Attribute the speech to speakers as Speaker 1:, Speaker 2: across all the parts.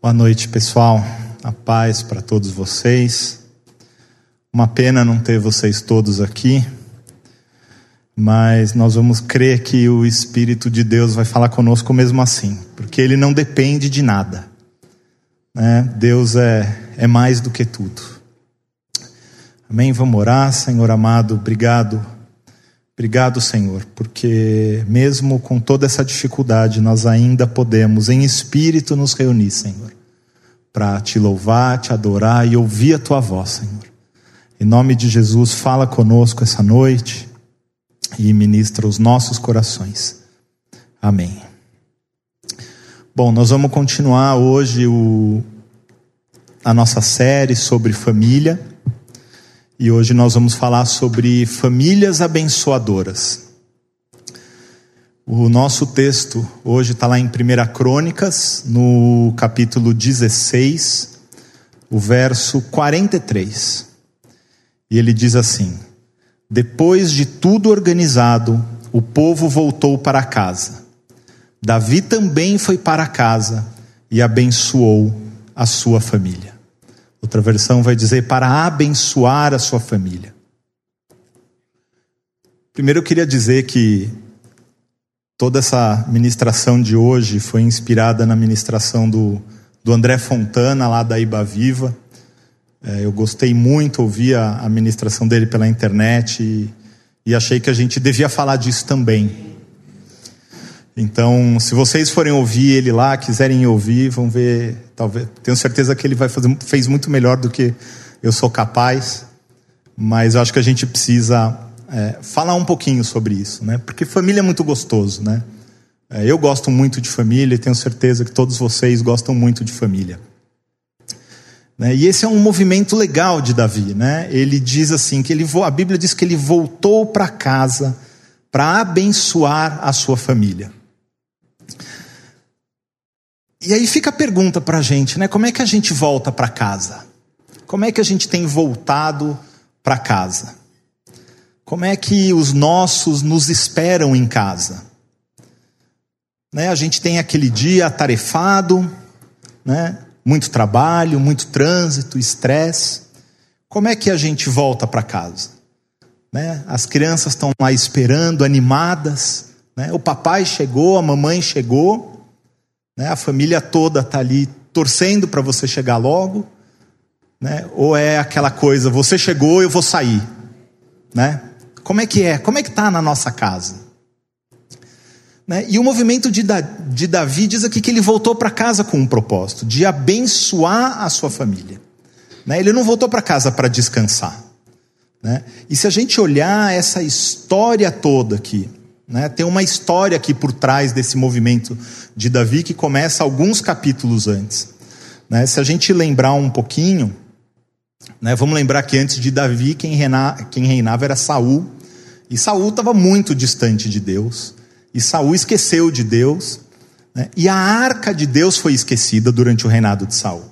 Speaker 1: Boa noite, pessoal. A paz para todos vocês. Uma pena não ter vocês todos aqui, mas nós vamos crer que o Espírito de Deus vai falar conosco mesmo assim, porque ele não depende de nada. Né? Deus é, é mais do que tudo. Amém? Vamos orar, Senhor amado, obrigado. Obrigado, Senhor, porque mesmo com toda essa dificuldade, nós ainda podemos, em espírito, nos reunir, Senhor, para te louvar, te adorar e ouvir a tua voz, Senhor. Em nome de Jesus, fala conosco essa noite e ministra os nossos corações. Amém. Bom, nós vamos continuar hoje o, a nossa série sobre família. E hoje nós vamos falar sobre famílias abençoadoras. O nosso texto hoje está lá em 1 Crônicas, no capítulo 16, o verso 43. E ele diz assim: Depois de tudo organizado, o povo voltou para casa. Davi também foi para casa e abençoou a sua família. Outra versão vai dizer para abençoar a sua família. Primeiro eu queria dizer que toda essa ministração de hoje foi inspirada na ministração do, do André Fontana, lá da Iba Viva. É, eu gostei muito, ouvi a, a ministração dele pela internet e, e achei que a gente devia falar disso também. Então, se vocês forem ouvir ele lá, quiserem ouvir, vão ver. Talvez, tenho certeza que ele vai fazer, fez muito melhor do que eu sou capaz. Mas eu acho que a gente precisa é, falar um pouquinho sobre isso, né? Porque família é muito gostoso, né? É, eu gosto muito de família e tenho certeza que todos vocês gostam muito de família. Né? E esse é um movimento legal de Davi, né? Ele diz assim que ele a Bíblia diz que ele voltou para casa para abençoar a sua família. E aí fica a pergunta para a gente, né? Como é que a gente volta para casa? Como é que a gente tem voltado para casa? Como é que os nossos nos esperam em casa? Né? A gente tem aquele dia atarefado, né? muito trabalho, muito trânsito, estresse. Como é que a gente volta para casa? Né? As crianças estão lá esperando, animadas. Né? O papai chegou, a mamãe chegou. Né? A família toda está ali torcendo para você chegar logo. Né? Ou é aquela coisa, você chegou, eu vou sair. Né? Como é que é? Como é que está na nossa casa? Né? E o movimento de, da, de Davi diz aqui que ele voltou para casa com um propósito, de abençoar a sua família. Né? Ele não voltou para casa para descansar. Né? E se a gente olhar essa história toda aqui, né? Tem uma história aqui por trás desse movimento de Davi que começa alguns capítulos antes. Né? Se a gente lembrar um pouquinho, né? vamos lembrar que antes de Davi quem, quem reinava era Saul, e Saul estava muito distante de Deus, e Saul esqueceu de Deus, né? e a arca de Deus foi esquecida durante o reinado de Saul.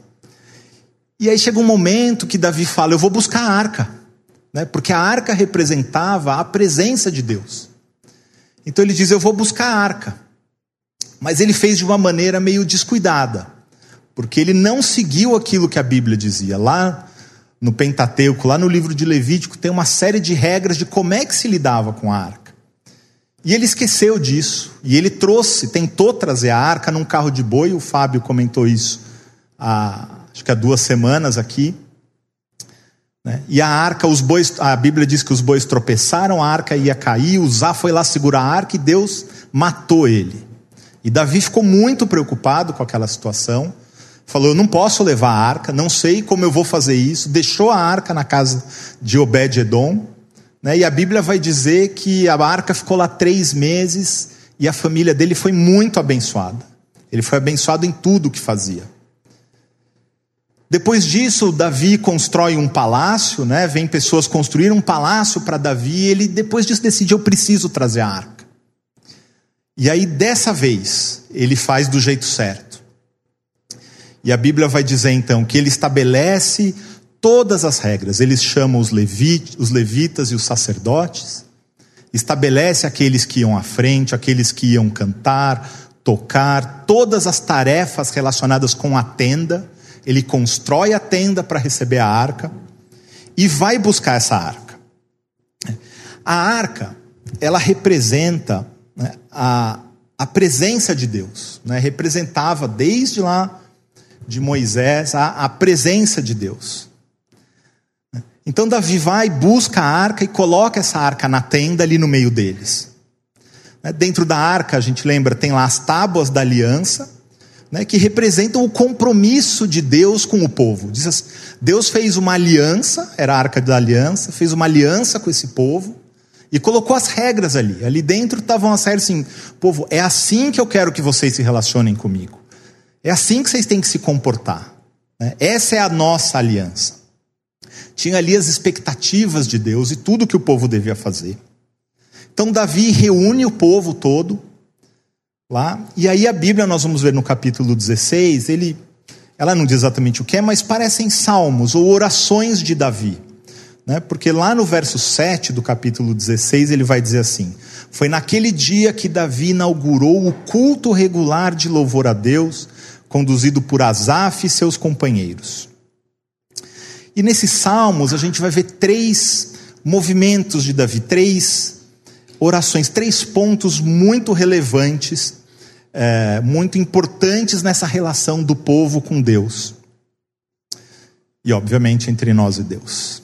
Speaker 1: E aí chega um momento que Davi fala: Eu vou buscar a arca, né? porque a arca representava a presença de Deus. Então ele diz: Eu vou buscar a arca. Mas ele fez de uma maneira meio descuidada, porque ele não seguiu aquilo que a Bíblia dizia. Lá no Pentateuco, lá no livro de Levítico, tem uma série de regras de como é que se lidava com a arca. E ele esqueceu disso. E ele trouxe, tentou trazer a arca num carro de boi. O Fábio comentou isso há, acho que há duas semanas aqui. Né? E a arca, os bois, a Bíblia diz que os bois tropeçaram, a arca ia cair, Uzá foi lá segurar a arca e Deus matou ele. E Davi ficou muito preocupado com aquela situação. Falou: Eu não posso levar a arca, não sei como eu vou fazer isso. Deixou a arca na casa de Obed-Edom. Né? E a Bíblia vai dizer que a arca ficou lá três meses e a família dele foi muito abençoada. Ele foi abençoado em tudo que fazia. Depois disso, Davi constrói um palácio, né? Vem pessoas construir um palácio para Davi, e ele depois disso decide eu preciso trazer a arca. E aí dessa vez, ele faz do jeito certo. E a Bíblia vai dizer então que ele estabelece todas as regras. Ele chama os, os levitas e os sacerdotes, estabelece aqueles que iam à frente, aqueles que iam cantar, tocar, todas as tarefas relacionadas com a tenda. Ele constrói a tenda para receber a arca e vai buscar essa arca. A arca, ela representa né, a, a presença de Deus, né, representava desde lá de Moisés a, a presença de Deus. Então Davi vai, busca a arca e coloca essa arca na tenda ali no meio deles. Né, dentro da arca, a gente lembra, tem lá as tábuas da aliança, né, que representam o compromisso de Deus com o povo. Assim, Deus fez uma aliança, era a arca da aliança, fez uma aliança com esse povo e colocou as regras ali. Ali dentro estavam as regras assim: povo, é assim que eu quero que vocês se relacionem comigo. É assim que vocês têm que se comportar. Né? Essa é a nossa aliança. Tinha ali as expectativas de Deus e tudo que o povo devia fazer. Então Davi reúne o povo todo lá, e aí a Bíblia, nós vamos ver no capítulo 16, ele, ela não diz exatamente o que é, mas parecem salmos ou orações de Davi. Né? Porque lá no verso 7 do capítulo 16 ele vai dizer assim: Foi naquele dia que Davi inaugurou o culto regular de louvor a Deus, conduzido por Asaf e seus companheiros. E nesses salmos a gente vai ver três movimentos de Davi, três orações, três pontos muito relevantes, é, muito importantes nessa relação do povo com Deus. E, obviamente, entre nós e Deus.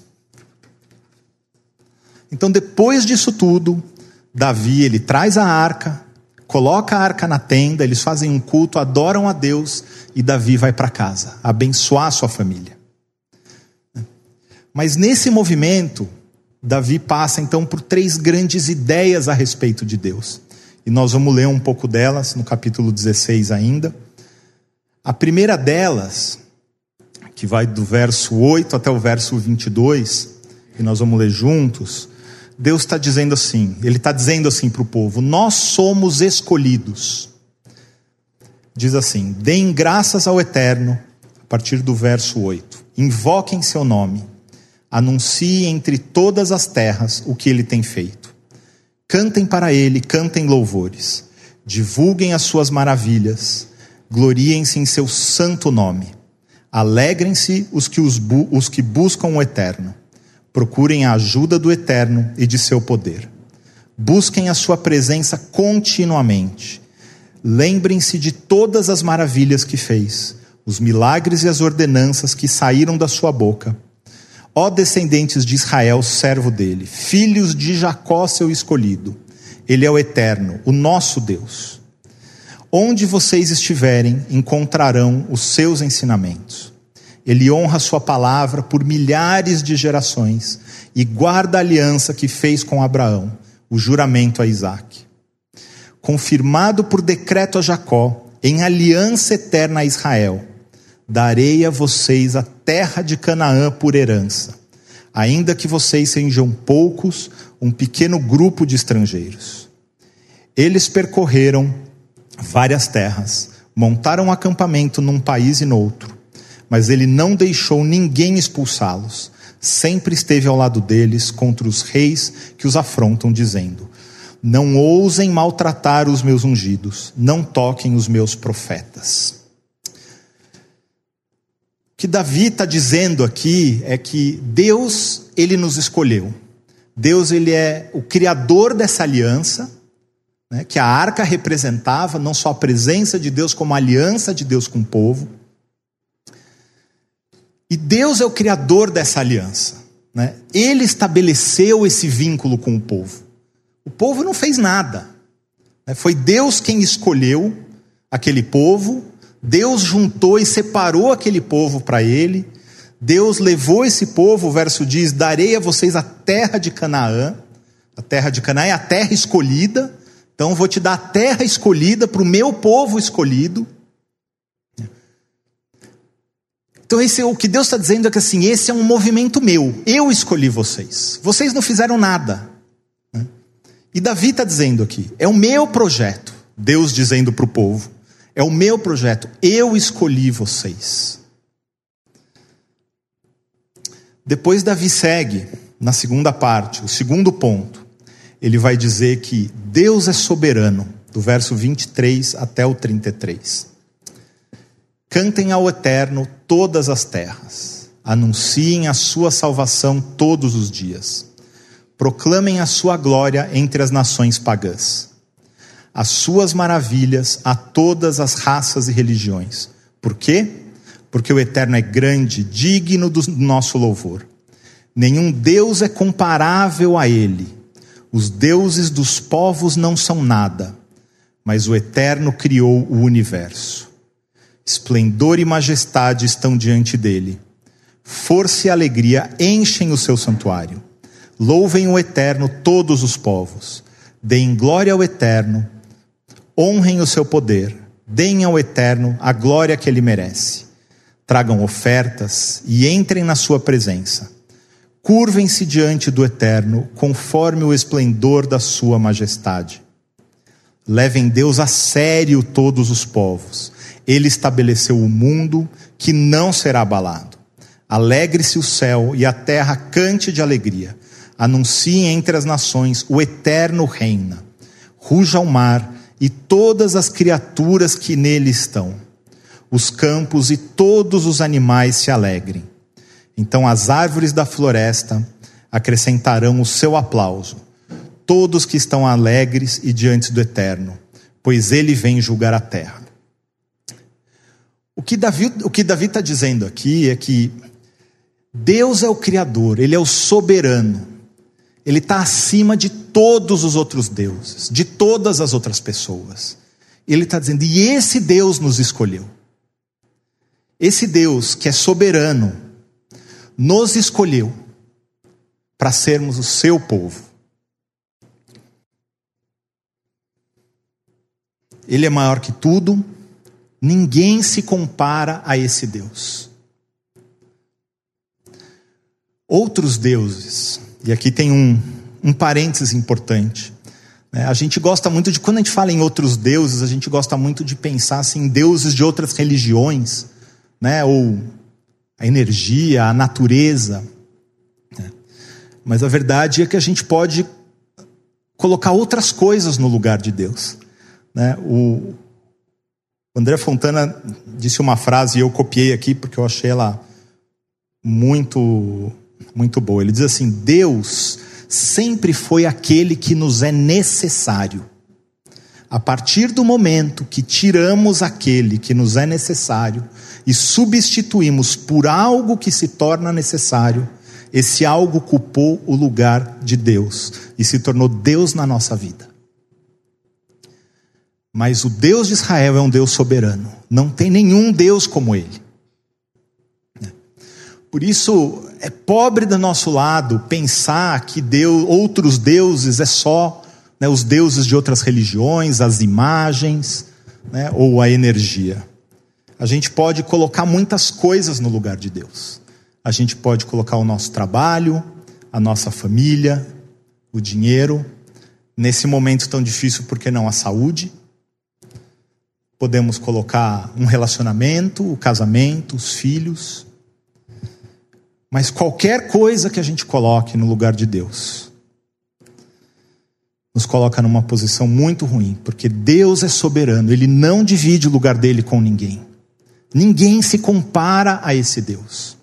Speaker 1: Então, depois disso tudo, Davi ele traz a arca, coloca a arca na tenda, eles fazem um culto, adoram a Deus e Davi vai para casa, abençoar sua família. Mas nesse movimento, Davi passa então por três grandes ideias a respeito de Deus. E nós vamos ler um pouco delas no capítulo 16 ainda. A primeira delas, que vai do verso 8 até o verso 22, que nós vamos ler juntos, Deus está dizendo assim, Ele está dizendo assim para o povo: Nós somos escolhidos. Diz assim: Deem graças ao Eterno, a partir do verso 8. Invoquem seu nome, anuncie entre todas as terras o que ele tem feito. Cantem para ele, cantem louvores, divulguem as suas maravilhas, gloriem-se em seu santo nome. Alegrem-se os que, os, os que buscam o Eterno Procurem a ajuda do Eterno e de seu poder. Busquem a sua presença continuamente. Lembrem-se de todas as maravilhas que fez, os milagres e as ordenanças que saíram da sua boca. Ó descendentes de Israel, servo dele, filhos de Jacó, seu escolhido. Ele é o Eterno, o nosso Deus. Onde vocês estiverem, encontrarão os seus ensinamentos. Ele honra sua palavra por milhares de gerações e guarda a aliança que fez com Abraão, o juramento a Isaac. Confirmado por decreto a Jacó, em aliança eterna a Israel, darei a vocês a terra de Canaã por herança, ainda que vocês sejam poucos, um pequeno grupo de estrangeiros. Eles percorreram várias terras, montaram um acampamento num país e noutro mas ele não deixou ninguém expulsá-los. Sempre esteve ao lado deles contra os reis que os afrontam, dizendo: Não ousem maltratar os meus ungidos, não toquem os meus profetas. Que Davi está dizendo aqui é que Deus, ele nos escolheu. Deus, ele é o criador dessa aliança, né, que a arca representava, não só a presença de Deus, como a aliança de Deus com o povo. E Deus é o criador dessa aliança. Né? Ele estabeleceu esse vínculo com o povo. O povo não fez nada. Né? Foi Deus quem escolheu aquele povo, Deus juntou e separou aquele povo para ele. Deus levou esse povo, o verso diz: Darei a vocês a terra de Canaã. A terra de Canaã é a terra escolhida. Então, vou te dar a terra escolhida para o meu povo escolhido. Então, esse, o que Deus está dizendo é que assim, esse é um movimento meu. Eu escolhi vocês. Vocês não fizeram nada. Né? E Davi está dizendo aqui: é o meu projeto. Deus dizendo para o povo: é o meu projeto. Eu escolhi vocês. Depois, Davi segue na segunda parte, o segundo ponto. Ele vai dizer que Deus é soberano do verso 23 até o 33. Cantem ao Eterno todas as terras, anunciem a sua salvação todos os dias, proclamem a sua glória entre as nações pagãs, as suas maravilhas a todas as raças e religiões. Por quê? Porque o Eterno é grande, digno do nosso louvor. Nenhum Deus é comparável a Ele. Os deuses dos povos não são nada, mas o Eterno criou o universo. Esplendor e majestade estão diante dele. Força e alegria enchem o seu santuário. Louvem o Eterno todos os povos. Deem glória ao Eterno. Honrem o seu poder. Deem ao Eterno a glória que ele merece. Tragam ofertas e entrem na sua presença. Curvem-se diante do Eterno, conforme o esplendor da sua majestade. Levem Deus a sério todos os povos ele estabeleceu o mundo que não será abalado. Alegre-se o céu e a terra cante de alegria. Anuncie entre as nações o eterno reina. Ruja o mar e todas as criaturas que nele estão. Os campos e todos os animais se alegrem. Então as árvores da floresta acrescentarão o seu aplauso. Todos que estão alegres e diante do eterno, pois ele vem julgar a terra. O que Davi está dizendo aqui é que Deus é o Criador, Ele é o soberano, Ele está acima de todos os outros deuses, de todas as outras pessoas. Ele está dizendo, e esse Deus nos escolheu. Esse Deus que é soberano, nos escolheu para sermos o seu povo. Ele é maior que tudo, Ninguém se compara a esse Deus. Outros deuses, e aqui tem um, um parênteses importante. Né? A gente gosta muito de, quando a gente fala em outros deuses, a gente gosta muito de pensar assim, em deuses de outras religiões, né? ou a energia, a natureza. Né? Mas a verdade é que a gente pode colocar outras coisas no lugar de Deus. Né? O, André Fontana disse uma frase e eu copiei aqui porque eu achei ela muito muito boa. Ele diz assim: Deus sempre foi aquele que nos é necessário. A partir do momento que tiramos aquele que nos é necessário e substituímos por algo que se torna necessário, esse algo ocupou o lugar de Deus e se tornou Deus na nossa vida. Mas o Deus de Israel é um Deus soberano. Não tem nenhum Deus como ele. Né? Por isso, é pobre do nosso lado pensar que Deus, outros deuses é só né, os deuses de outras religiões, as imagens né, ou a energia. A gente pode colocar muitas coisas no lugar de Deus. A gente pode colocar o nosso trabalho, a nossa família, o dinheiro. Nesse momento tão difícil, por que não a saúde? Podemos colocar um relacionamento, o casamento, os filhos. Mas qualquer coisa que a gente coloque no lugar de Deus, nos coloca numa posição muito ruim, porque Deus é soberano, Ele não divide o lugar dele com ninguém. Ninguém se compara a esse Deus.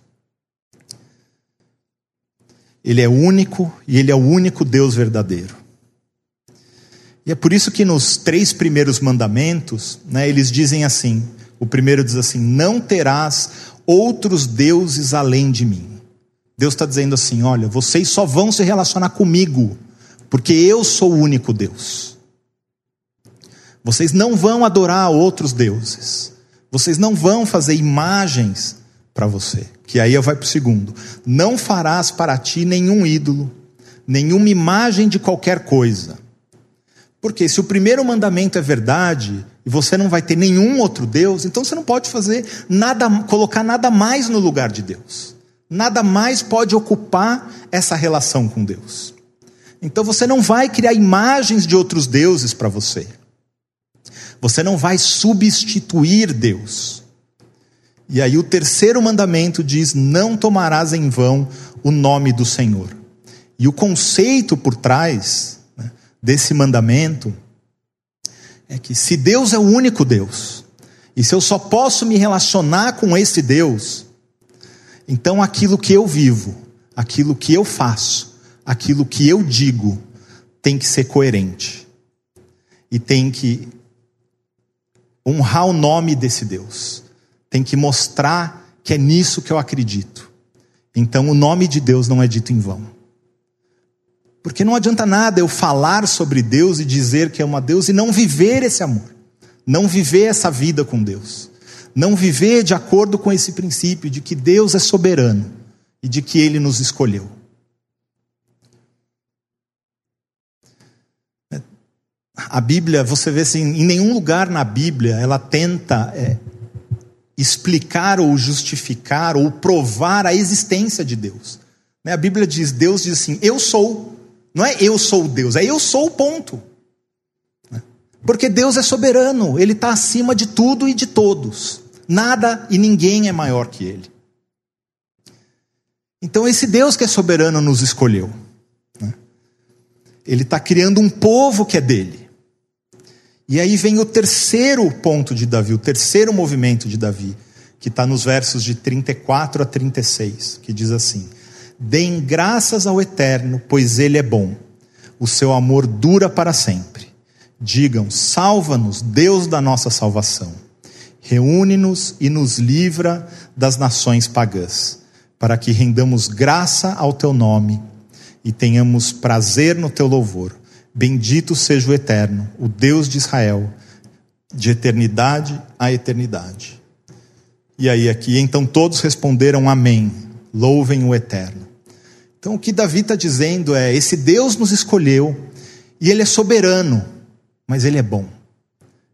Speaker 1: Ele é único e Ele é o único Deus verdadeiro. E é por isso que nos três primeiros mandamentos, né, eles dizem assim: o primeiro diz assim, não terás outros deuses além de mim. Deus está dizendo assim: olha, vocês só vão se relacionar comigo, porque eu sou o único Deus. Vocês não vão adorar outros deuses. Vocês não vão fazer imagens para você. Que aí vai para o segundo. Não farás para ti nenhum ídolo, nenhuma imagem de qualquer coisa porque se o primeiro mandamento é verdade e você não vai ter nenhum outro Deus, então você não pode fazer nada, colocar nada mais no lugar de Deus. Nada mais pode ocupar essa relação com Deus. Então você não vai criar imagens de outros deuses para você. Você não vai substituir Deus. E aí o terceiro mandamento diz: não tomarás em vão o nome do Senhor. E o conceito por trás desse mandamento é que se Deus é o único Deus, e se eu só posso me relacionar com esse Deus, então aquilo que eu vivo, aquilo que eu faço, aquilo que eu digo, tem que ser coerente. E tem que honrar o nome desse Deus. Tem que mostrar que é nisso que eu acredito. Então o nome de Deus não é dito em vão. Porque não adianta nada eu falar sobre Deus e dizer que é uma Deus e não viver esse amor. Não viver essa vida com Deus. Não viver de acordo com esse princípio de que Deus é soberano e de que ele nos escolheu. A Bíblia, você vê assim, em nenhum lugar na Bíblia ela tenta é, explicar ou justificar ou provar a existência de Deus. Né, a Bíblia diz, Deus diz assim, eu sou. Não é eu sou Deus, é eu sou, ponto. Né? Porque Deus é soberano, Ele está acima de tudo e de todos. Nada e ninguém é maior que Ele. Então, esse Deus que é soberano nos escolheu. Né? Ele está criando um povo que é dele. E aí vem o terceiro ponto de Davi, o terceiro movimento de Davi, que está nos versos de 34 a 36, que diz assim: Deem graças ao Eterno, pois Ele é bom, o seu amor dura para sempre. Digam: Salva-nos, Deus da nossa salvação. Reúne-nos e nos livra das nações pagãs, para que rendamos graça ao teu nome e tenhamos prazer no teu louvor. Bendito seja o Eterno, o Deus de Israel, de eternidade a eternidade. E aí, aqui, então todos responderam Amém. Louvem o Eterno. Então, o que Davi está dizendo é: esse Deus nos escolheu e ele é soberano, mas ele é bom.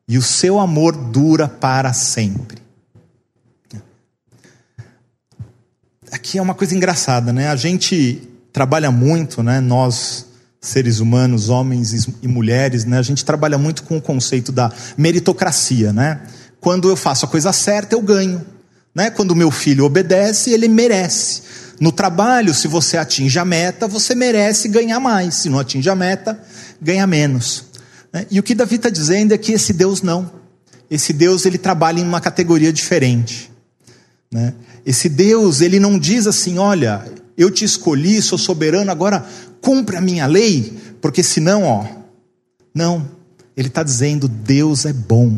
Speaker 1: E o seu amor dura para sempre. Aqui é uma coisa engraçada, né? A gente trabalha muito, né? Nós seres humanos, homens e mulheres, né? A gente trabalha muito com o conceito da meritocracia, né? Quando eu faço a coisa certa, eu ganho, né? Quando meu filho obedece, ele merece. No trabalho, se você atinge a meta, você merece ganhar mais. Se não atinge a meta, ganha menos. Né? E o que Davi está dizendo é que esse Deus não. Esse Deus ele trabalha em uma categoria diferente. Né? Esse Deus ele não diz assim, olha, eu te escolhi, sou soberano, agora cumpre a minha lei, porque senão, ó, não. Ele está dizendo: Deus é bom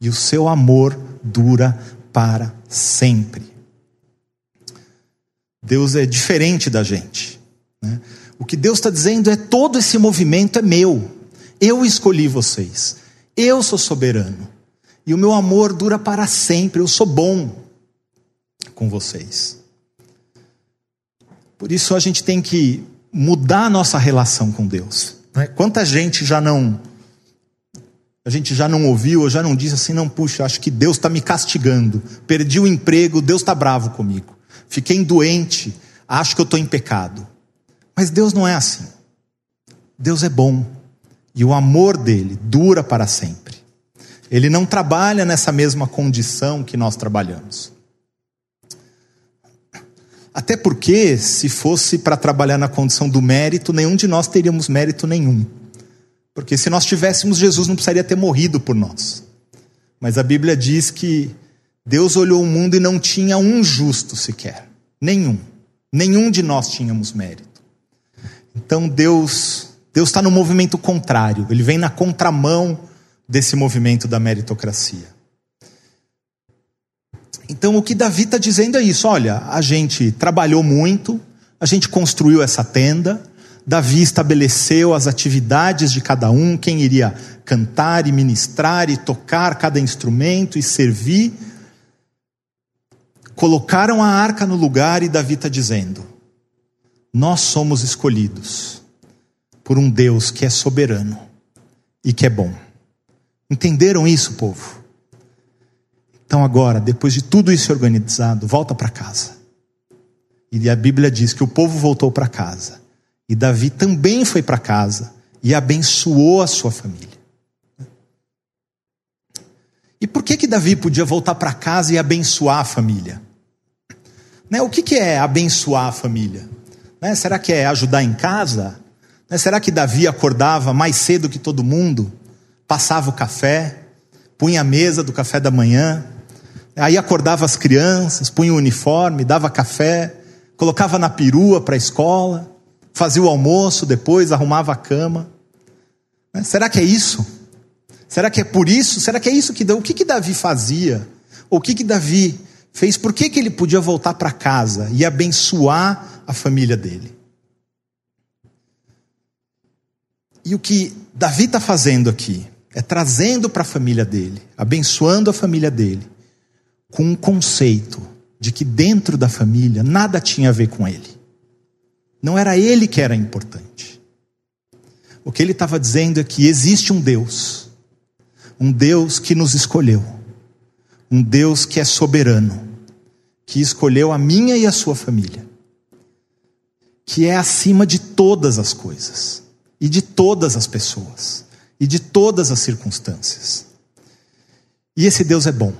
Speaker 1: e o seu amor dura para sempre. Deus é diferente da gente. Né? O que Deus está dizendo é: todo esse movimento é meu, eu escolhi vocês, eu sou soberano, e o meu amor dura para sempre, eu sou bom com vocês. Por isso a gente tem que mudar a nossa relação com Deus. Né? Quanta gente já não. A gente já não ouviu, ou já não disse assim, não, puxa, acho que Deus está me castigando. Perdi o emprego, Deus está bravo comigo. Fiquei doente, acho que eu estou em pecado. Mas Deus não é assim. Deus é bom. E o amor dele dura para sempre. Ele não trabalha nessa mesma condição que nós trabalhamos. Até porque, se fosse para trabalhar na condição do mérito, nenhum de nós teríamos mérito nenhum. Porque se nós tivéssemos, Jesus não precisaria ter morrido por nós. Mas a Bíblia diz que Deus olhou o mundo e não tinha um justo sequer. Nenhum. Nenhum de nós tínhamos mérito. Então Deus Deus está no movimento contrário. Ele vem na contramão desse movimento da meritocracia. Então o que Davi está dizendo é isso: olha, a gente trabalhou muito, a gente construiu essa tenda, Davi estabeleceu as atividades de cada um, quem iria cantar e ministrar e tocar cada instrumento e servir. Colocaram a arca no lugar e Davi está dizendo: Nós somos escolhidos por um Deus que é soberano e que é bom. Entenderam isso, povo? Então, agora, depois de tudo isso organizado, volta para casa. E a Bíblia diz que o povo voltou para casa. E Davi também foi para casa e abençoou a sua família. E por que que Davi podia voltar para casa e abençoar a família? Né? O que, que é abençoar a família? Né? Será que é ajudar em casa? Né? Será que Davi acordava mais cedo que todo mundo passava o café, punha a mesa do café da manhã, aí acordava as crianças, punha o uniforme, dava café, colocava na perua para a escola, fazia o almoço depois, arrumava a cama. Né? Será que é isso? Será que é por isso? Será que é isso que o que, que Davi fazia? O que que Davi fez? Por que, que ele podia voltar para casa e abençoar a família dele? E o que Davi está fazendo aqui é trazendo para a família dele, abençoando a família dele, com um conceito de que dentro da família nada tinha a ver com ele. Não era ele que era importante. O que ele estava dizendo é que existe um Deus, um Deus que nos escolheu, um Deus que é soberano, que escolheu a minha e a sua família, que é acima de todas as coisas e de todas as pessoas e de todas as circunstâncias. E esse Deus é bom,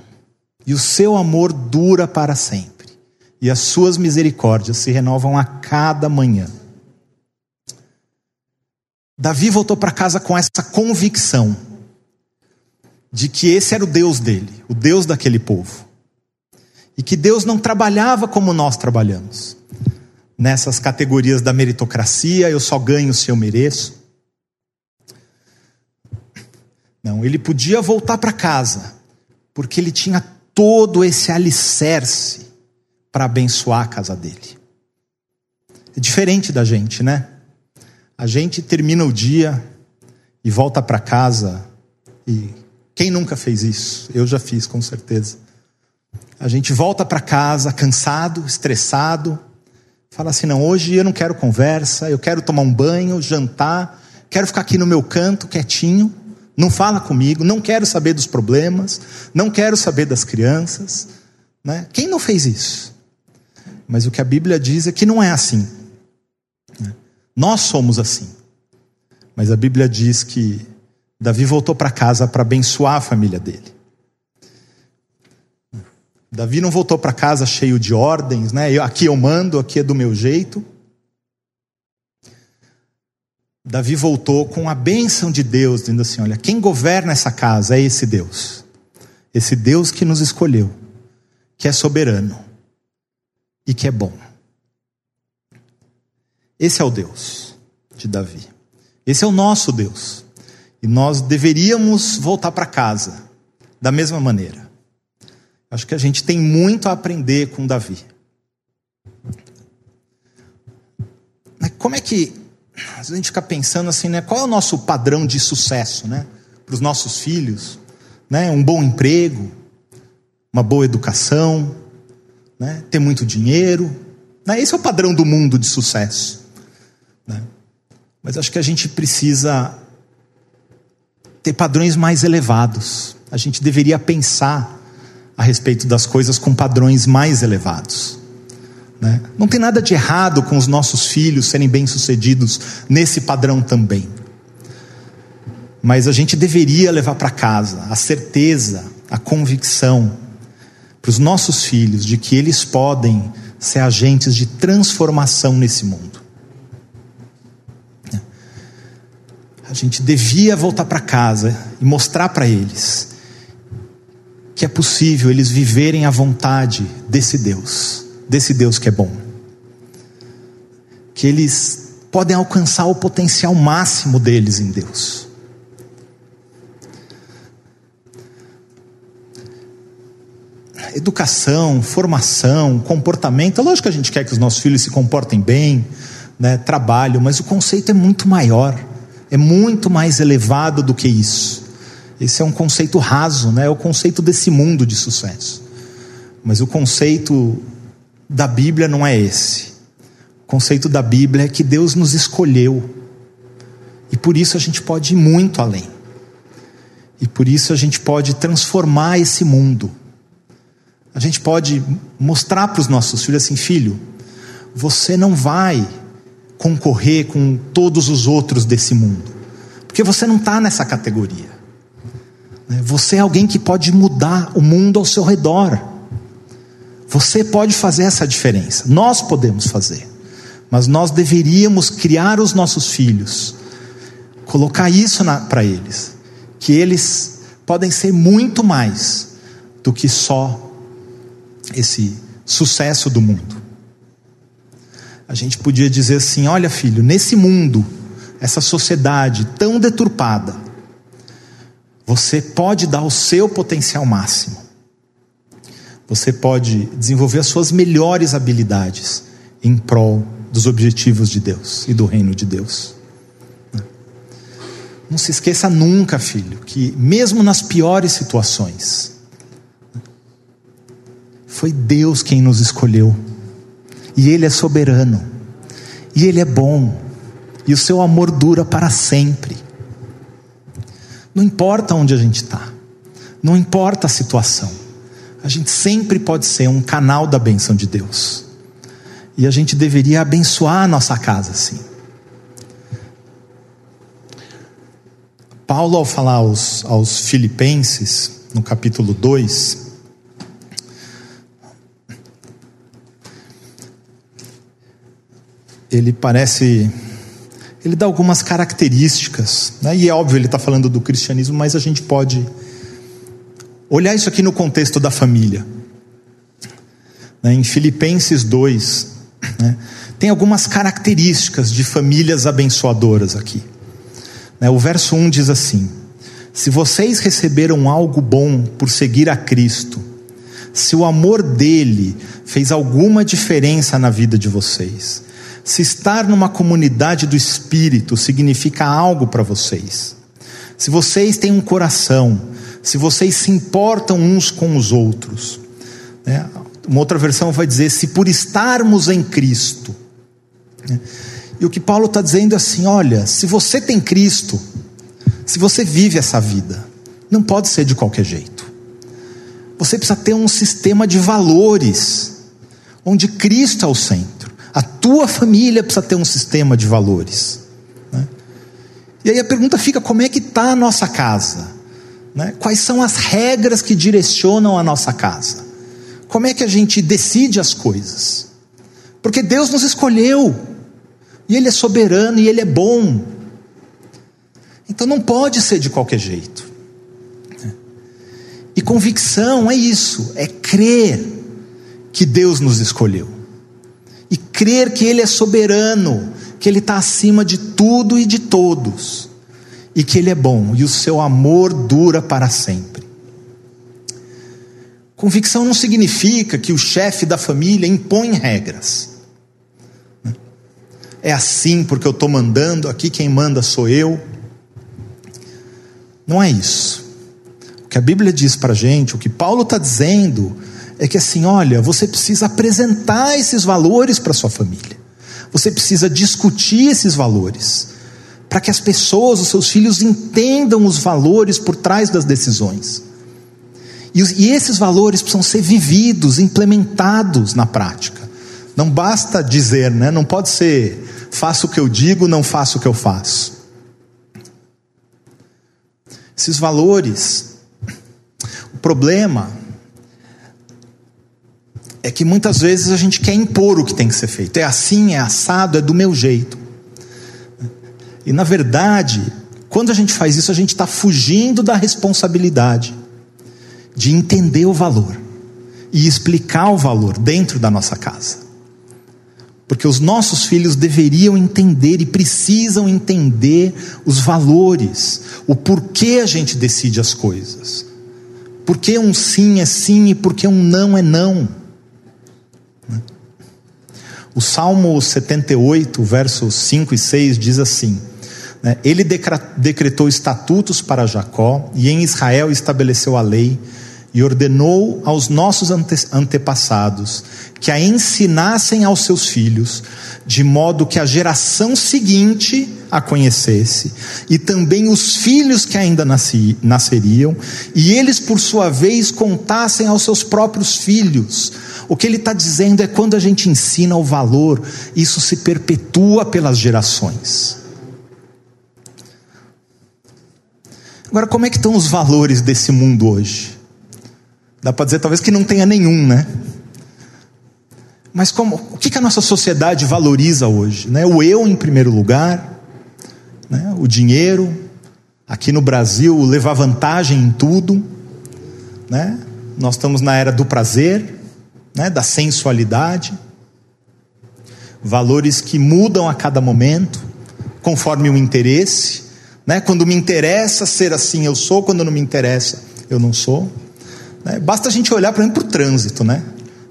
Speaker 1: e o seu amor dura para sempre, e as suas misericórdias se renovam a cada manhã. Davi voltou para casa com essa convicção de que esse era o Deus dele, o Deus daquele povo. E que Deus não trabalhava como nós trabalhamos, nessas categorias da meritocracia, eu só ganho se eu mereço. Não, ele podia voltar para casa, porque ele tinha todo esse alicerce para abençoar a casa dele. É diferente da gente, né? A gente termina o dia e volta para casa e quem nunca fez isso? Eu já fiz, com certeza. A gente volta para casa cansado, estressado, fala assim: não, hoje eu não quero conversa, eu quero tomar um banho, jantar, quero ficar aqui no meu canto quietinho não fala comigo, não quero saber dos problemas, não quero saber das crianças. Né? Quem não fez isso? Mas o que a Bíblia diz é que não é assim. Né? Nós somos assim. Mas a Bíblia diz que Davi voltou para casa para abençoar a família dele. Davi não voltou para casa cheio de ordens, né? Eu, aqui eu mando, aqui é do meu jeito. Davi voltou com a bênção de Deus, dizendo assim: Olha, quem governa essa casa é esse Deus, esse Deus que nos escolheu, que é soberano e que é bom. Esse é o Deus de Davi, esse é o nosso Deus, e nós deveríamos voltar para casa da mesma maneira. Acho que a gente tem muito a aprender com Davi. Como é que a gente fica pensando assim, né? Qual é o nosso padrão de sucesso, né? Para os nossos filhos, né? Um bom emprego, uma boa educação, né? Ter muito dinheiro, né? Esse é o padrão do mundo de sucesso, né? Mas acho que a gente precisa ter padrões mais elevados. A gente deveria pensar a respeito das coisas com padrões mais elevados. Né? Não tem nada de errado com os nossos filhos serem bem-sucedidos nesse padrão também. Mas a gente deveria levar para casa a certeza, a convicção para os nossos filhos de que eles podem ser agentes de transformação nesse mundo. A gente devia voltar para casa e mostrar para eles que é possível eles viverem a vontade desse Deus desse Deus que é bom. Que eles podem alcançar o potencial máximo deles em Deus. Educação, formação, comportamento. É lógico que a gente quer que os nossos filhos se comportem bem, né, trabalho, mas o conceito é muito maior, é muito mais elevado do que isso. Esse é um conceito raso, né, é o conceito desse mundo de sucesso. Mas o conceito da Bíblia não é esse. O conceito da Bíblia é que Deus nos escolheu. E por isso a gente pode ir muito além. E por isso a gente pode transformar esse mundo. A gente pode mostrar para os nossos filhos assim: filho, você não vai concorrer com todos os outros desse mundo, porque você não está nessa categoria. Né? Você é alguém que pode mudar o mundo ao seu redor. Você pode fazer essa diferença, nós podemos fazer, mas nós deveríamos criar os nossos filhos, colocar isso para eles, que eles podem ser muito mais do que só esse sucesso do mundo. A gente podia dizer assim: olha, filho, nesse mundo, essa sociedade tão deturpada, você pode dar o seu potencial máximo. Você pode desenvolver as suas melhores habilidades em prol dos objetivos de Deus e do reino de Deus. Não se esqueça nunca, filho, que mesmo nas piores situações, foi Deus quem nos escolheu. E Ele é soberano. E Ele é bom. E o seu amor dura para sempre. Não importa onde a gente está. Não importa a situação. A gente sempre pode ser um canal da benção de Deus. E a gente deveria abençoar a nossa casa assim. Paulo, ao falar aos, aos Filipenses, no capítulo 2, ele parece. Ele dá algumas características, né? e é óbvio, ele está falando do cristianismo, mas a gente pode olhar isso aqui no contexto da família. Né? Em Filipenses 2, né? tem algumas características de famílias abençoadoras aqui. Né? O verso 1 diz assim: Se vocês receberam algo bom por seguir a Cristo, se o amor dele fez alguma diferença na vida de vocês, se estar numa comunidade do Espírito significa algo para vocês, se vocês têm um coração, se vocês se importam uns com os outros, né? uma outra versão vai dizer: se por estarmos em Cristo. Né? E o que Paulo está dizendo é assim: olha, se você tem Cristo, se você vive essa vida, não pode ser de qualquer jeito. Você precisa ter um sistema de valores, onde Cristo é o centro. A tua família precisa ter um sistema de valores. Né? E aí a pergunta fica: como é que está a nossa casa? Né? Quais são as regras que direcionam a nossa casa? Como é que a gente decide as coisas? Porque Deus nos escolheu, e Ele é soberano e Ele é bom. Então não pode ser de qualquer jeito. E convicção é isso, é crer que Deus nos escolheu e crer que Ele é soberano, que Ele está acima de tudo e de todos, e que Ele é bom e o seu amor dura para sempre. Convicção não significa que o chefe da família impõe regras. É assim porque eu estou mandando, aqui quem manda sou eu. Não é isso. O que a Bíblia diz para a gente, o que Paulo está dizendo, é que assim, olha, você precisa apresentar esses valores para sua família. Você precisa discutir esses valores para que as pessoas, os seus filhos entendam os valores por trás das decisões. E, e esses valores precisam ser vividos, implementados na prática. Não basta dizer, né? Não pode ser faço o que eu digo, não faço o que eu faço. Esses valores, o problema é que muitas vezes a gente quer impor o que tem que ser feito. É assim, é assado, é do meu jeito. E na verdade, quando a gente faz isso, a gente está fugindo da responsabilidade de entender o valor e explicar o valor dentro da nossa casa. Porque os nossos filhos deveriam entender e precisam entender os valores, o porquê a gente decide as coisas. Por que um sim é sim e por que um não é não. O Salmo 78, versos 5 e 6 diz assim: né, Ele decretou estatutos para Jacó e em Israel estabeleceu a lei e ordenou aos nossos antepassados que a ensinassem aos seus filhos, de modo que a geração seguinte a conhecesse, e também os filhos que ainda nasci, nasceriam, e eles, por sua vez, contassem aos seus próprios filhos. O que ele está dizendo é quando a gente ensina o valor, isso se perpetua pelas gerações. Agora, como é que estão os valores desse mundo hoje? Dá para dizer talvez que não tenha nenhum, né? Mas como, o que, que a nossa sociedade valoriza hoje? Né? O eu em primeiro lugar, né? o dinheiro, aqui no Brasil levar vantagem em tudo, né? Nós estamos na era do prazer, né? Da sensualidade, valores que mudam a cada momento, conforme o interesse, né? Quando me interessa ser assim, eu sou; quando não me interessa, eu não sou. Né? Basta a gente olhar, por exemplo, para o trânsito, né?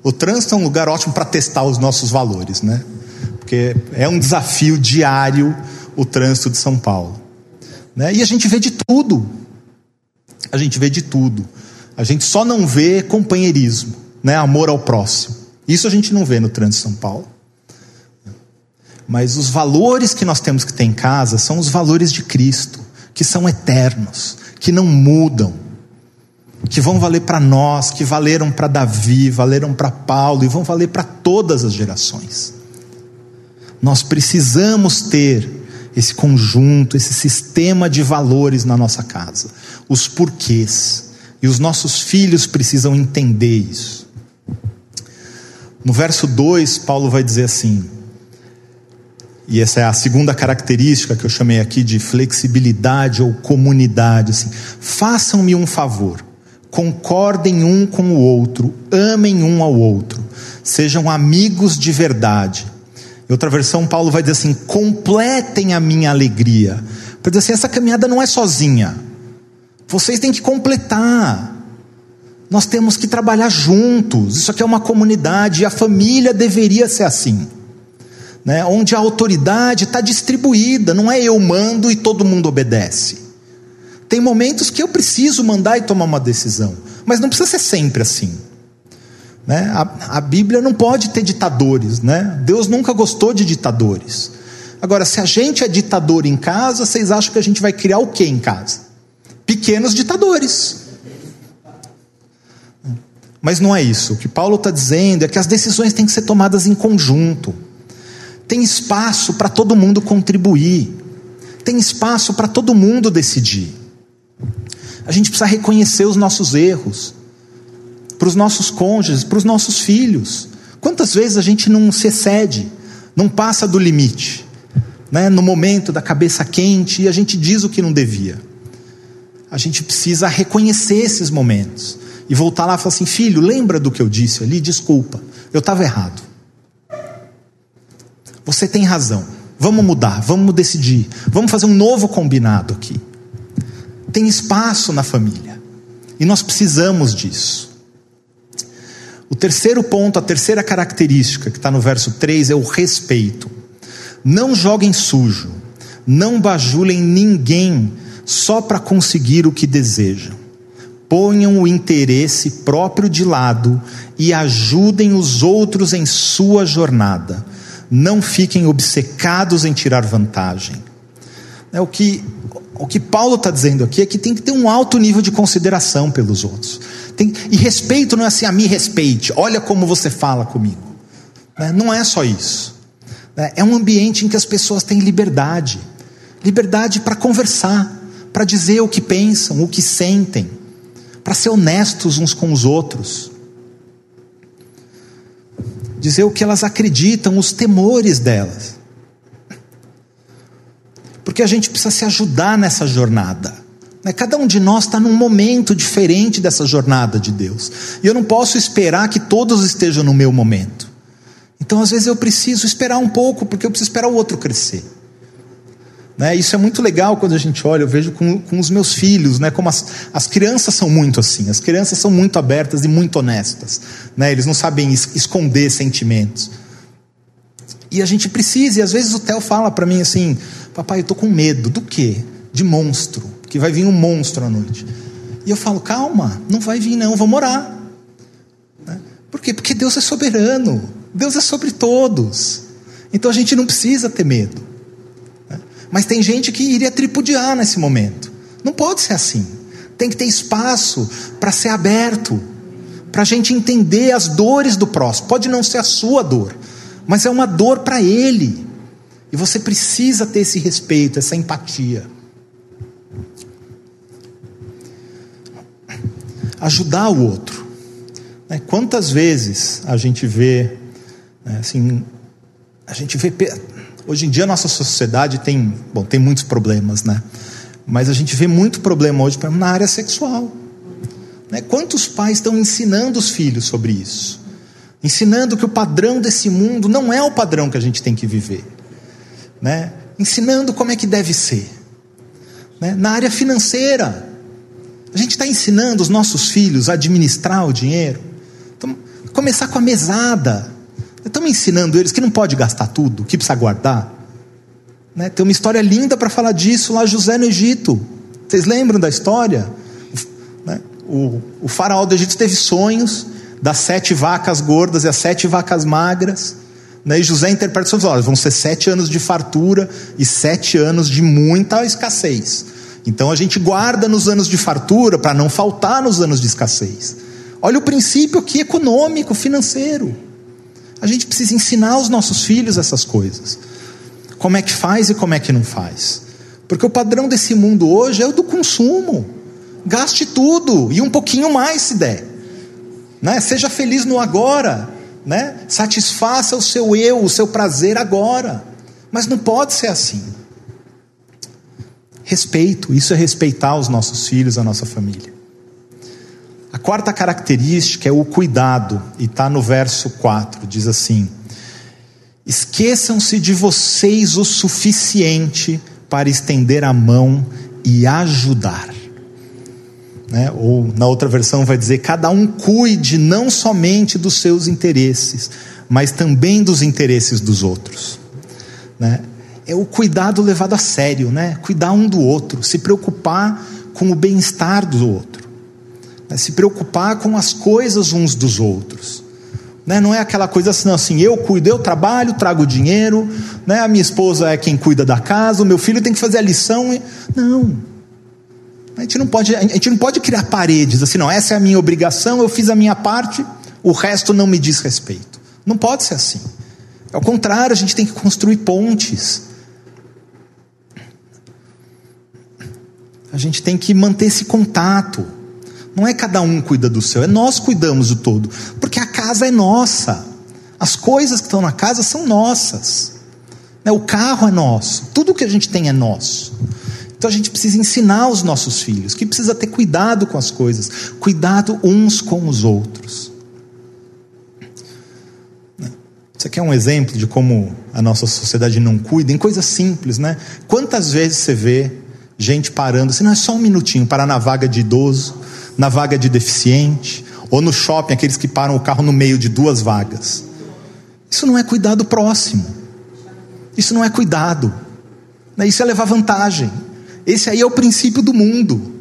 Speaker 1: O trânsito é um lugar ótimo para testar os nossos valores, né? Porque é um desafio diário o trânsito de São Paulo. Né? E a gente vê de tudo. A gente vê de tudo. A gente só não vê companheirismo, né? amor ao próximo. Isso a gente não vê no trânsito de São Paulo. Mas os valores que nós temos que ter em casa são os valores de Cristo, que são eternos, que não mudam, que vão valer para nós, que valeram para Davi, valeram para Paulo e vão valer para todas as gerações. Nós precisamos ter esse conjunto, esse sistema de valores na nossa casa, os porquês. E os nossos filhos precisam entender isso. No verso 2, Paulo vai dizer assim, e essa é a segunda característica que eu chamei aqui de flexibilidade ou comunidade. Assim, Façam-me um favor, concordem um com o outro, amem um ao outro, sejam amigos de verdade em outra versão, Paulo vai dizer assim: completem a minha alegria. Para dizer assim, essa caminhada não é sozinha. Vocês têm que completar. Nós temos que trabalhar juntos. Isso aqui é uma comunidade e a família deveria ser assim. Né? Onde a autoridade está distribuída, não é eu mando e todo mundo obedece. Tem momentos que eu preciso mandar e tomar uma decisão, mas não precisa ser sempre assim. Né? A, a Bíblia não pode ter ditadores, né? Deus nunca gostou de ditadores. Agora, se a gente é ditador em casa, vocês acham que a gente vai criar o que em casa? Pequenos ditadores. Mas não é isso. O que Paulo está dizendo é que as decisões têm que ser tomadas em conjunto. Tem espaço para todo mundo contribuir. Tem espaço para todo mundo decidir. A gente precisa reconhecer os nossos erros para os nossos cônjuges, para os nossos filhos. Quantas vezes a gente não se excede, não passa do limite, né? no momento da cabeça quente e a gente diz o que não devia. A gente precisa reconhecer esses momentos e voltar lá e falar assim: filho, lembra do que eu disse ali? Desculpa, eu estava errado. Você tem razão. Vamos mudar, vamos decidir, vamos fazer um novo combinado aqui. Tem espaço na família e nós precisamos disso. O terceiro ponto, a terceira característica que está no verso 3 é o respeito. Não joguem sujo, não bajulem ninguém só para conseguir o que desejam. Ponham o interesse próprio de lado e ajudem os outros em sua jornada. Não fiquem obcecados em tirar vantagem. É o que o que Paulo está dizendo aqui é que tem que ter um alto nível de consideração pelos outros. Tem, e respeito não é assim, a me respeite, olha como você fala comigo. Né? Não é só isso. Né? É um ambiente em que as pessoas têm liberdade liberdade para conversar, para dizer o que pensam, o que sentem, para ser honestos uns com os outros. Dizer o que elas acreditam, os temores delas. Porque a gente precisa se ajudar nessa jornada. Né? Cada um de nós está num momento diferente dessa jornada de Deus. E eu não posso esperar que todos estejam no meu momento. Então, às vezes, eu preciso esperar um pouco, porque eu preciso esperar o outro crescer. Né? Isso é muito legal quando a gente olha, eu vejo com, com os meus filhos, né? como as, as crianças são muito assim, as crianças são muito abertas e muito honestas. Né? Eles não sabem es, esconder sentimentos. E a gente precisa, e às vezes o Theo fala para mim assim: Papai, eu estou com medo. Do quê? De monstro que vai vir um monstro à noite. E eu falo, calma, não vai vir não, vamos orar. Né? Por quê? Porque Deus é soberano, Deus é sobre todos. Então a gente não precisa ter medo. Mas tem gente que iria tripudiar nesse momento. Não pode ser assim. Tem que ter espaço para ser aberto, para a gente entender as dores do próximo. Pode não ser a sua dor, mas é uma dor para ele. E você precisa ter esse respeito, essa empatia. ajudar o outro. Né? Quantas vezes a gente vê, né, assim, a gente vê, hoje em dia a nossa sociedade tem, bom, tem muitos problemas, né? Mas a gente vê muito problema hoje na área sexual. Né? Quantos pais estão ensinando os filhos sobre isso? Ensinando que o padrão desse mundo não é o padrão que a gente tem que viver. Né? Ensinando como é que deve ser. Né? Na área financeira, a gente está ensinando os nossos filhos a administrar o dinheiro. Então, começar com a mesada. Estamos ensinando eles que não pode gastar tudo, que precisa guardar. Né? Tem uma história linda para falar disso lá, José no Egito. Vocês lembram da história? Né? O, o faraó do Egito teve sonhos das sete vacas gordas e as sete vacas magras. Né? E José interpreta e fala: vão ser sete anos de fartura e sete anos de muita escassez. Então a gente guarda nos anos de fartura para não faltar nos anos de escassez. Olha o princípio aqui econômico, financeiro. A gente precisa ensinar os nossos filhos essas coisas. Como é que faz e como é que não faz. Porque o padrão desse mundo hoje é o do consumo. Gaste tudo e um pouquinho mais se der. Né? Seja feliz no agora. Né? Satisfaça o seu eu, o seu prazer agora. Mas não pode ser assim. Respeito, isso é respeitar os nossos filhos, a nossa família. Quarta característica é o cuidado, e está no verso 4, diz assim: Esqueçam-se de vocês o suficiente para estender a mão e ajudar. Né? Ou na outra versão vai dizer: cada um cuide não somente dos seus interesses, mas também dos interesses dos outros. Né? É o cuidado levado a sério, né? Cuidar um do outro, se preocupar com o bem-estar do outro, né? se preocupar com as coisas uns dos outros. Né? Não é aquela coisa assim, assim, eu cuido, eu trabalho, trago dinheiro, né? a minha esposa é quem cuida da casa, o meu filho tem que fazer a lição. E... Não. A gente não pode, a gente não pode criar paredes assim, não, essa é a minha obrigação, eu fiz a minha parte, o resto não me diz respeito. Não pode ser assim. Ao contrário, a gente tem que construir pontes. A gente tem que manter esse contato. Não é cada um cuida do seu, é nós cuidamos do todo, porque a casa é nossa. As coisas que estão na casa são nossas. Né, o carro é nosso, tudo que a gente tem é nosso. Então a gente precisa ensinar os nossos filhos que precisa ter cuidado com as coisas, cuidado uns com os outros. Isso aqui é um exemplo de como a nossa sociedade não cuida em coisas simples, né? Quantas vezes você vê gente parando, assim, não é só um minutinho, parar na vaga de idoso, na vaga de deficiente, ou no shopping, aqueles que param o carro no meio de duas vagas. Isso não é cuidado próximo. Isso não é cuidado. Né? Isso é levar vantagem. Esse aí é o princípio do mundo.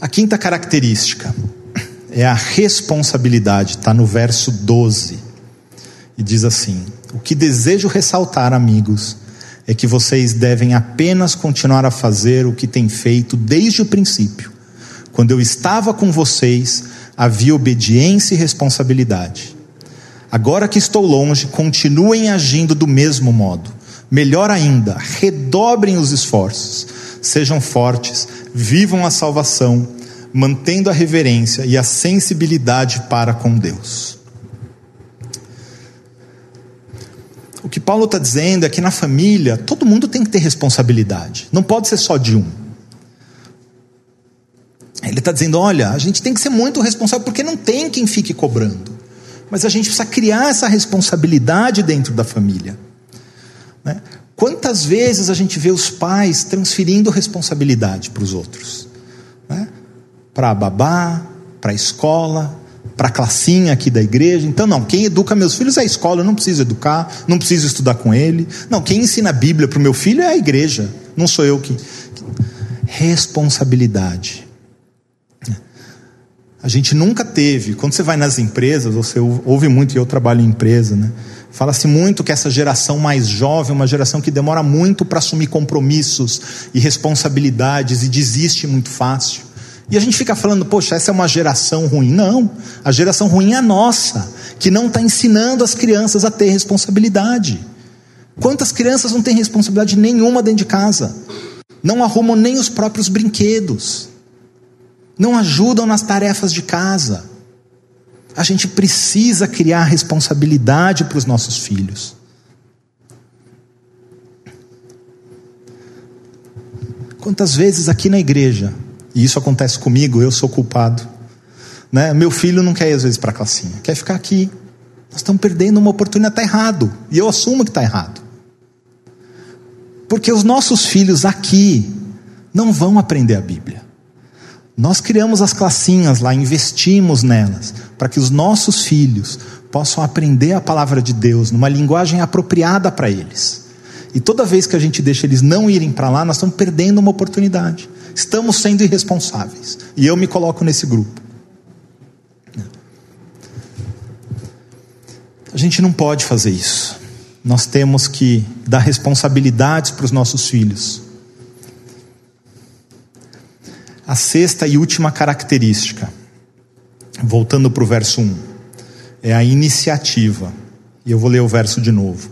Speaker 1: A quinta característica é a responsabilidade, está no verso 12. E diz assim: O que desejo ressaltar, amigos, é que vocês devem apenas continuar a fazer o que têm feito desde o princípio. Quando eu estava com vocês, havia obediência e responsabilidade. Agora que estou longe, continuem agindo do mesmo modo. Melhor ainda, redobrem os esforços, sejam fortes, vivam a salvação, mantendo a reverência e a sensibilidade para com Deus. O que Paulo está dizendo é que na família todo mundo tem que ter responsabilidade, não pode ser só de um. Ele está dizendo: olha, a gente tem que ser muito responsável porque não tem quem fique cobrando, mas a gente precisa criar essa responsabilidade dentro da família. Né? Quantas vezes a gente vê os pais transferindo responsabilidade para os outros? Né? Para a babá, para a escola, para a classinha aqui da igreja. Então, não, quem educa meus filhos é a escola, eu não preciso educar, não preciso estudar com ele. Não, quem ensina a Bíblia para o meu filho é a igreja, não sou eu que. Responsabilidade. A gente nunca teve, quando você vai nas empresas, você ouve muito, e eu trabalho em empresa, né? Fala-se muito que essa geração mais jovem é uma geração que demora muito para assumir compromissos e responsabilidades e desiste muito fácil. E a gente fica falando, poxa, essa é uma geração ruim. Não, a geração ruim é a nossa, que não está ensinando as crianças a ter responsabilidade. Quantas crianças não têm responsabilidade nenhuma dentro de casa? Não arrumam nem os próprios brinquedos, não ajudam nas tarefas de casa a gente precisa criar responsabilidade para os nossos filhos. Quantas vezes aqui na igreja, e isso acontece comigo, eu sou culpado, né? Meu filho não quer ir às vezes para a classinha, quer ficar aqui. Nós estamos perdendo uma oportunidade, está errado, e eu assumo que está errado. Porque os nossos filhos aqui não vão aprender a Bíblia. Nós criamos as classinhas lá, investimos nelas, para que os nossos filhos possam aprender a palavra de Deus numa linguagem apropriada para eles. E toda vez que a gente deixa eles não irem para lá, nós estamos perdendo uma oportunidade. Estamos sendo irresponsáveis. E eu me coloco nesse grupo. A gente não pode fazer isso. Nós temos que dar responsabilidades para os nossos filhos. A sexta e última característica, voltando para o verso 1, é a iniciativa. E eu vou ler o verso de novo.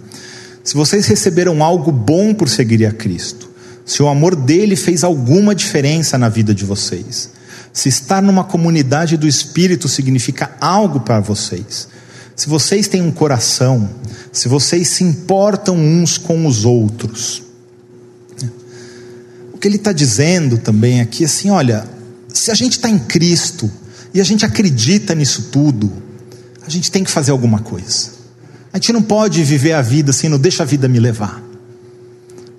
Speaker 1: Se vocês receberam algo bom por seguir a Cristo, se o amor dele fez alguma diferença na vida de vocês, se estar numa comunidade do Espírito significa algo para vocês, se vocês têm um coração, se vocês se importam uns com os outros. O que ele está dizendo também aqui, assim, olha, se a gente está em Cristo e a gente acredita nisso tudo, a gente tem que fazer alguma coisa. A gente não pode viver a vida assim, não deixa a vida me levar.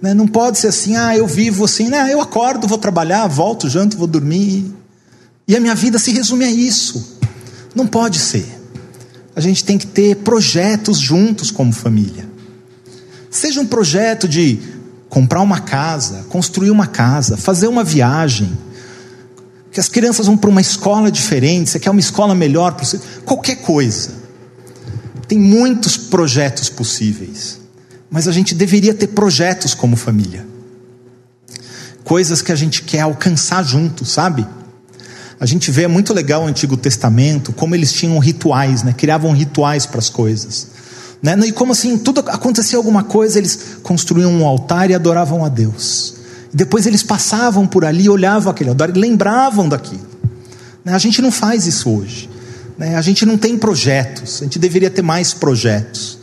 Speaker 1: Né? Não pode ser assim, ah, eu vivo assim, né? eu acordo, vou trabalhar, volto, janto, vou dormir. E a minha vida se resume a isso. Não pode ser. A gente tem que ter projetos juntos como família. Seja um projeto de comprar uma casa, construir uma casa, fazer uma viagem. Que as crianças vão para uma escola diferente, você quer uma escola melhor, qualquer coisa. Tem muitos projetos possíveis, mas a gente deveria ter projetos como família. Coisas que a gente quer alcançar junto, sabe? A gente vê é muito legal o Antigo Testamento, como eles tinham rituais, né? Criavam rituais para as coisas. Né? E como assim, tudo acontecia alguma coisa, eles construíam um altar e adoravam a Deus. Depois eles passavam por ali, olhavam aquele altar e lembravam daquilo. Né? A gente não faz isso hoje. Né? A gente não tem projetos, a gente deveria ter mais projetos.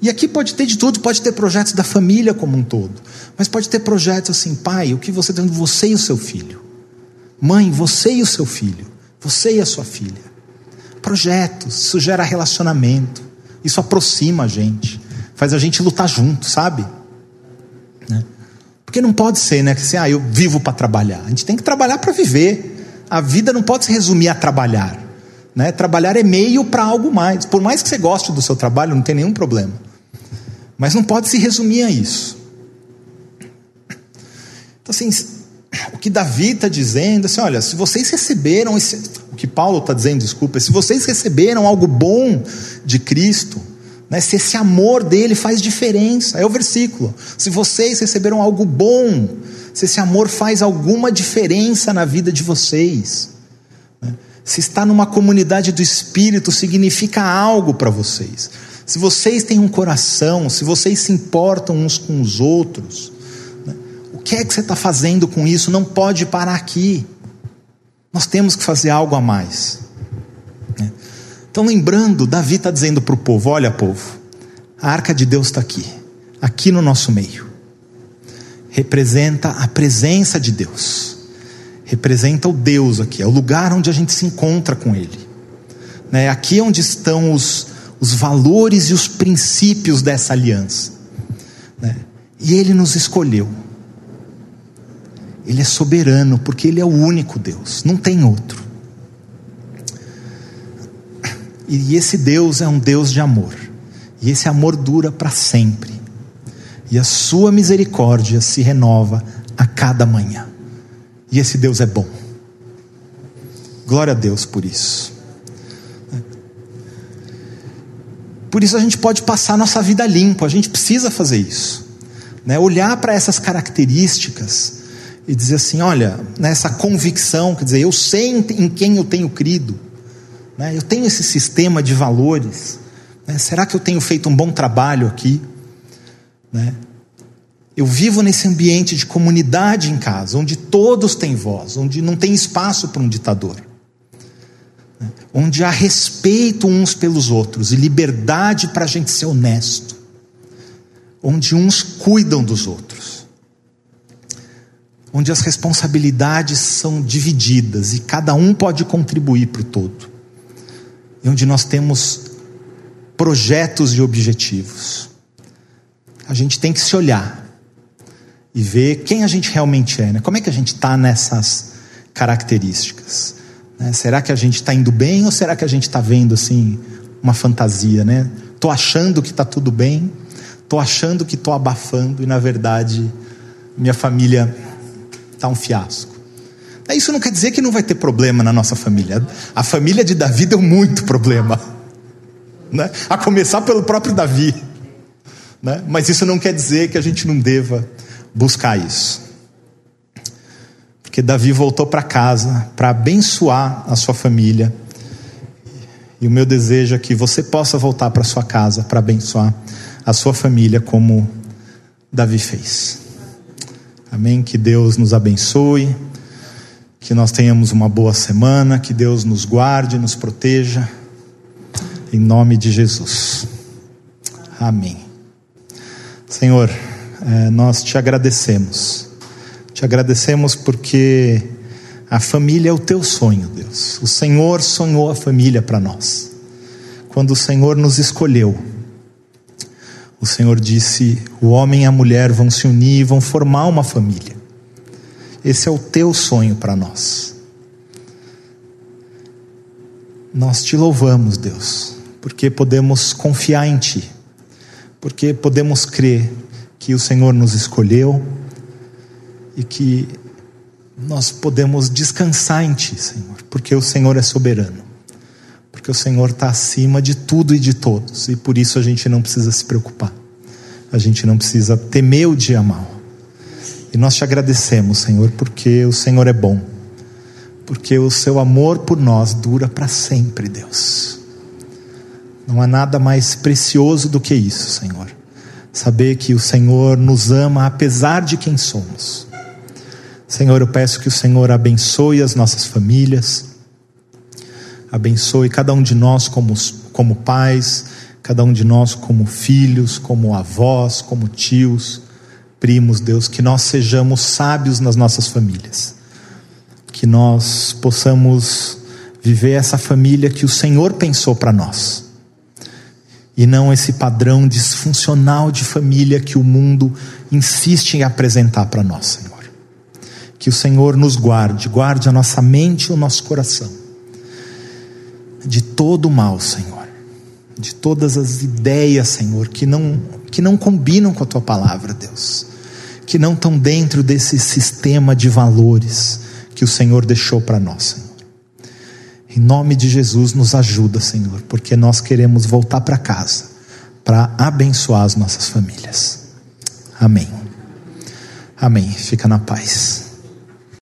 Speaker 1: E aqui pode ter de tudo, pode ter projetos da família como um todo, mas pode ter projetos assim, pai, o que você tem, você e o seu filho, mãe, você e o seu filho, você e a sua filha. Projetos, isso gera relacionamento, isso aproxima a gente, faz a gente lutar junto, sabe? Né? Porque não pode ser, né? Que assim, ah, eu vivo para trabalhar. A gente tem que trabalhar para viver. A vida não pode se resumir a trabalhar. Né? Trabalhar é meio para algo mais. Por mais que você goste do seu trabalho, não tem nenhum problema. Mas não pode se resumir a isso. Então, assim, o que Davi está dizendo, assim, olha, se vocês receberam, esse, o que Paulo está dizendo, desculpa, se vocês receberam algo bom de Cristo, né, se esse amor dele faz diferença, é o versículo. Se vocês receberam algo bom, se esse amor faz alguma diferença na vida de vocês, se está numa comunidade do Espírito, significa algo para vocês. Se vocês têm um coração, se vocês se importam uns com os outros, né? o que é que você está fazendo com isso? Não pode parar aqui. Nós temos que fazer algo a mais. Né? Então, lembrando, Davi está dizendo para o povo: olha, povo, a arca de Deus está aqui, aqui no nosso meio. Representa a presença de Deus representa o Deus aqui, é o lugar onde a gente se encontra com Ele. Né? Aqui é onde estão os, os valores e os princípios dessa aliança. Né? E Ele nos escolheu. Ele é soberano, porque Ele é o único Deus, não tem outro. E esse Deus é um Deus de amor, e esse amor dura para sempre, e a Sua misericórdia se renova a cada manhã. E esse Deus é bom. Glória a Deus por isso. Por isso a gente pode passar nossa vida limpo, a gente precisa fazer isso. Né? Olhar para essas características e dizer assim: olha, nessa convicção, quer dizer, eu sei em quem eu tenho crido, né? eu tenho esse sistema de valores. Né? Será que eu tenho feito um bom trabalho aqui? Né? Eu vivo nesse ambiente de comunidade em casa, onde todos têm voz, onde não tem espaço para um ditador, né? onde há respeito uns pelos outros e liberdade para a gente ser honesto, onde uns cuidam dos outros, onde as responsabilidades são divididas e cada um pode contribuir para o todo, e onde nós temos projetos e objetivos. A gente tem que se olhar e ver quem a gente realmente é, né? como é que a gente está nessas características. Né? Será que a gente está indo bem ou será que a gente está vendo assim uma fantasia, né? Tô achando que está tudo bem, tô achando que tô abafando e na verdade minha família está um fiasco. Isso não quer dizer que não vai ter problema na nossa família. A família de Davi deu muito problema, né? A começar pelo próprio Davi, né? Mas isso não quer dizer que a gente não deva buscar isso. Porque Davi voltou para casa para abençoar a sua família. E o meu desejo é que você possa voltar para sua casa para abençoar a sua família como Davi fez. Amém? Que Deus nos abençoe, que nós tenhamos uma boa semana, que Deus nos guarde, nos proteja, em nome de Jesus. Amém. Senhor, eh, nós te agradecemos, te agradecemos porque a família é o teu sonho, Deus. O Senhor sonhou a família para nós. Quando o Senhor nos escolheu, o Senhor disse: o homem e a mulher vão se unir e vão formar uma família. Esse é o teu sonho para nós. Nós te louvamos, Deus, porque podemos confiar em Ti, porque podemos crer que o Senhor nos escolheu e que nós podemos descansar em Ti, Senhor, porque o Senhor é soberano, porque o Senhor está acima de tudo e de todos, e por isso a gente não precisa se preocupar, a gente não precisa temer o dia mal. E nós te agradecemos, Senhor, porque o Senhor é bom, porque o Seu amor por nós dura para sempre, Deus. Não há nada mais precioso do que isso, Senhor. Saber que o Senhor nos ama apesar de quem somos Senhor, eu peço que o Senhor abençoe as nossas famílias, abençoe cada um de nós como, como pais, cada um de nós como filhos, como avós, como tios, primos, Deus, que nós sejamos sábios nas nossas famílias, que nós possamos viver essa família que o Senhor pensou para nós. E não esse padrão disfuncional de família que o mundo insiste em apresentar para nós, Senhor. Que o Senhor nos guarde, guarde a nossa mente e o nosso coração de todo o mal, Senhor. De todas as ideias, Senhor, que não que não combinam com a tua palavra, Deus. Que não estão dentro desse sistema de valores que o Senhor deixou para nós, Senhor. Em nome de Jesus, nos ajuda, Senhor, porque nós queremos voltar para casa para abençoar as nossas famílias. Amém. Amém. Fica na paz.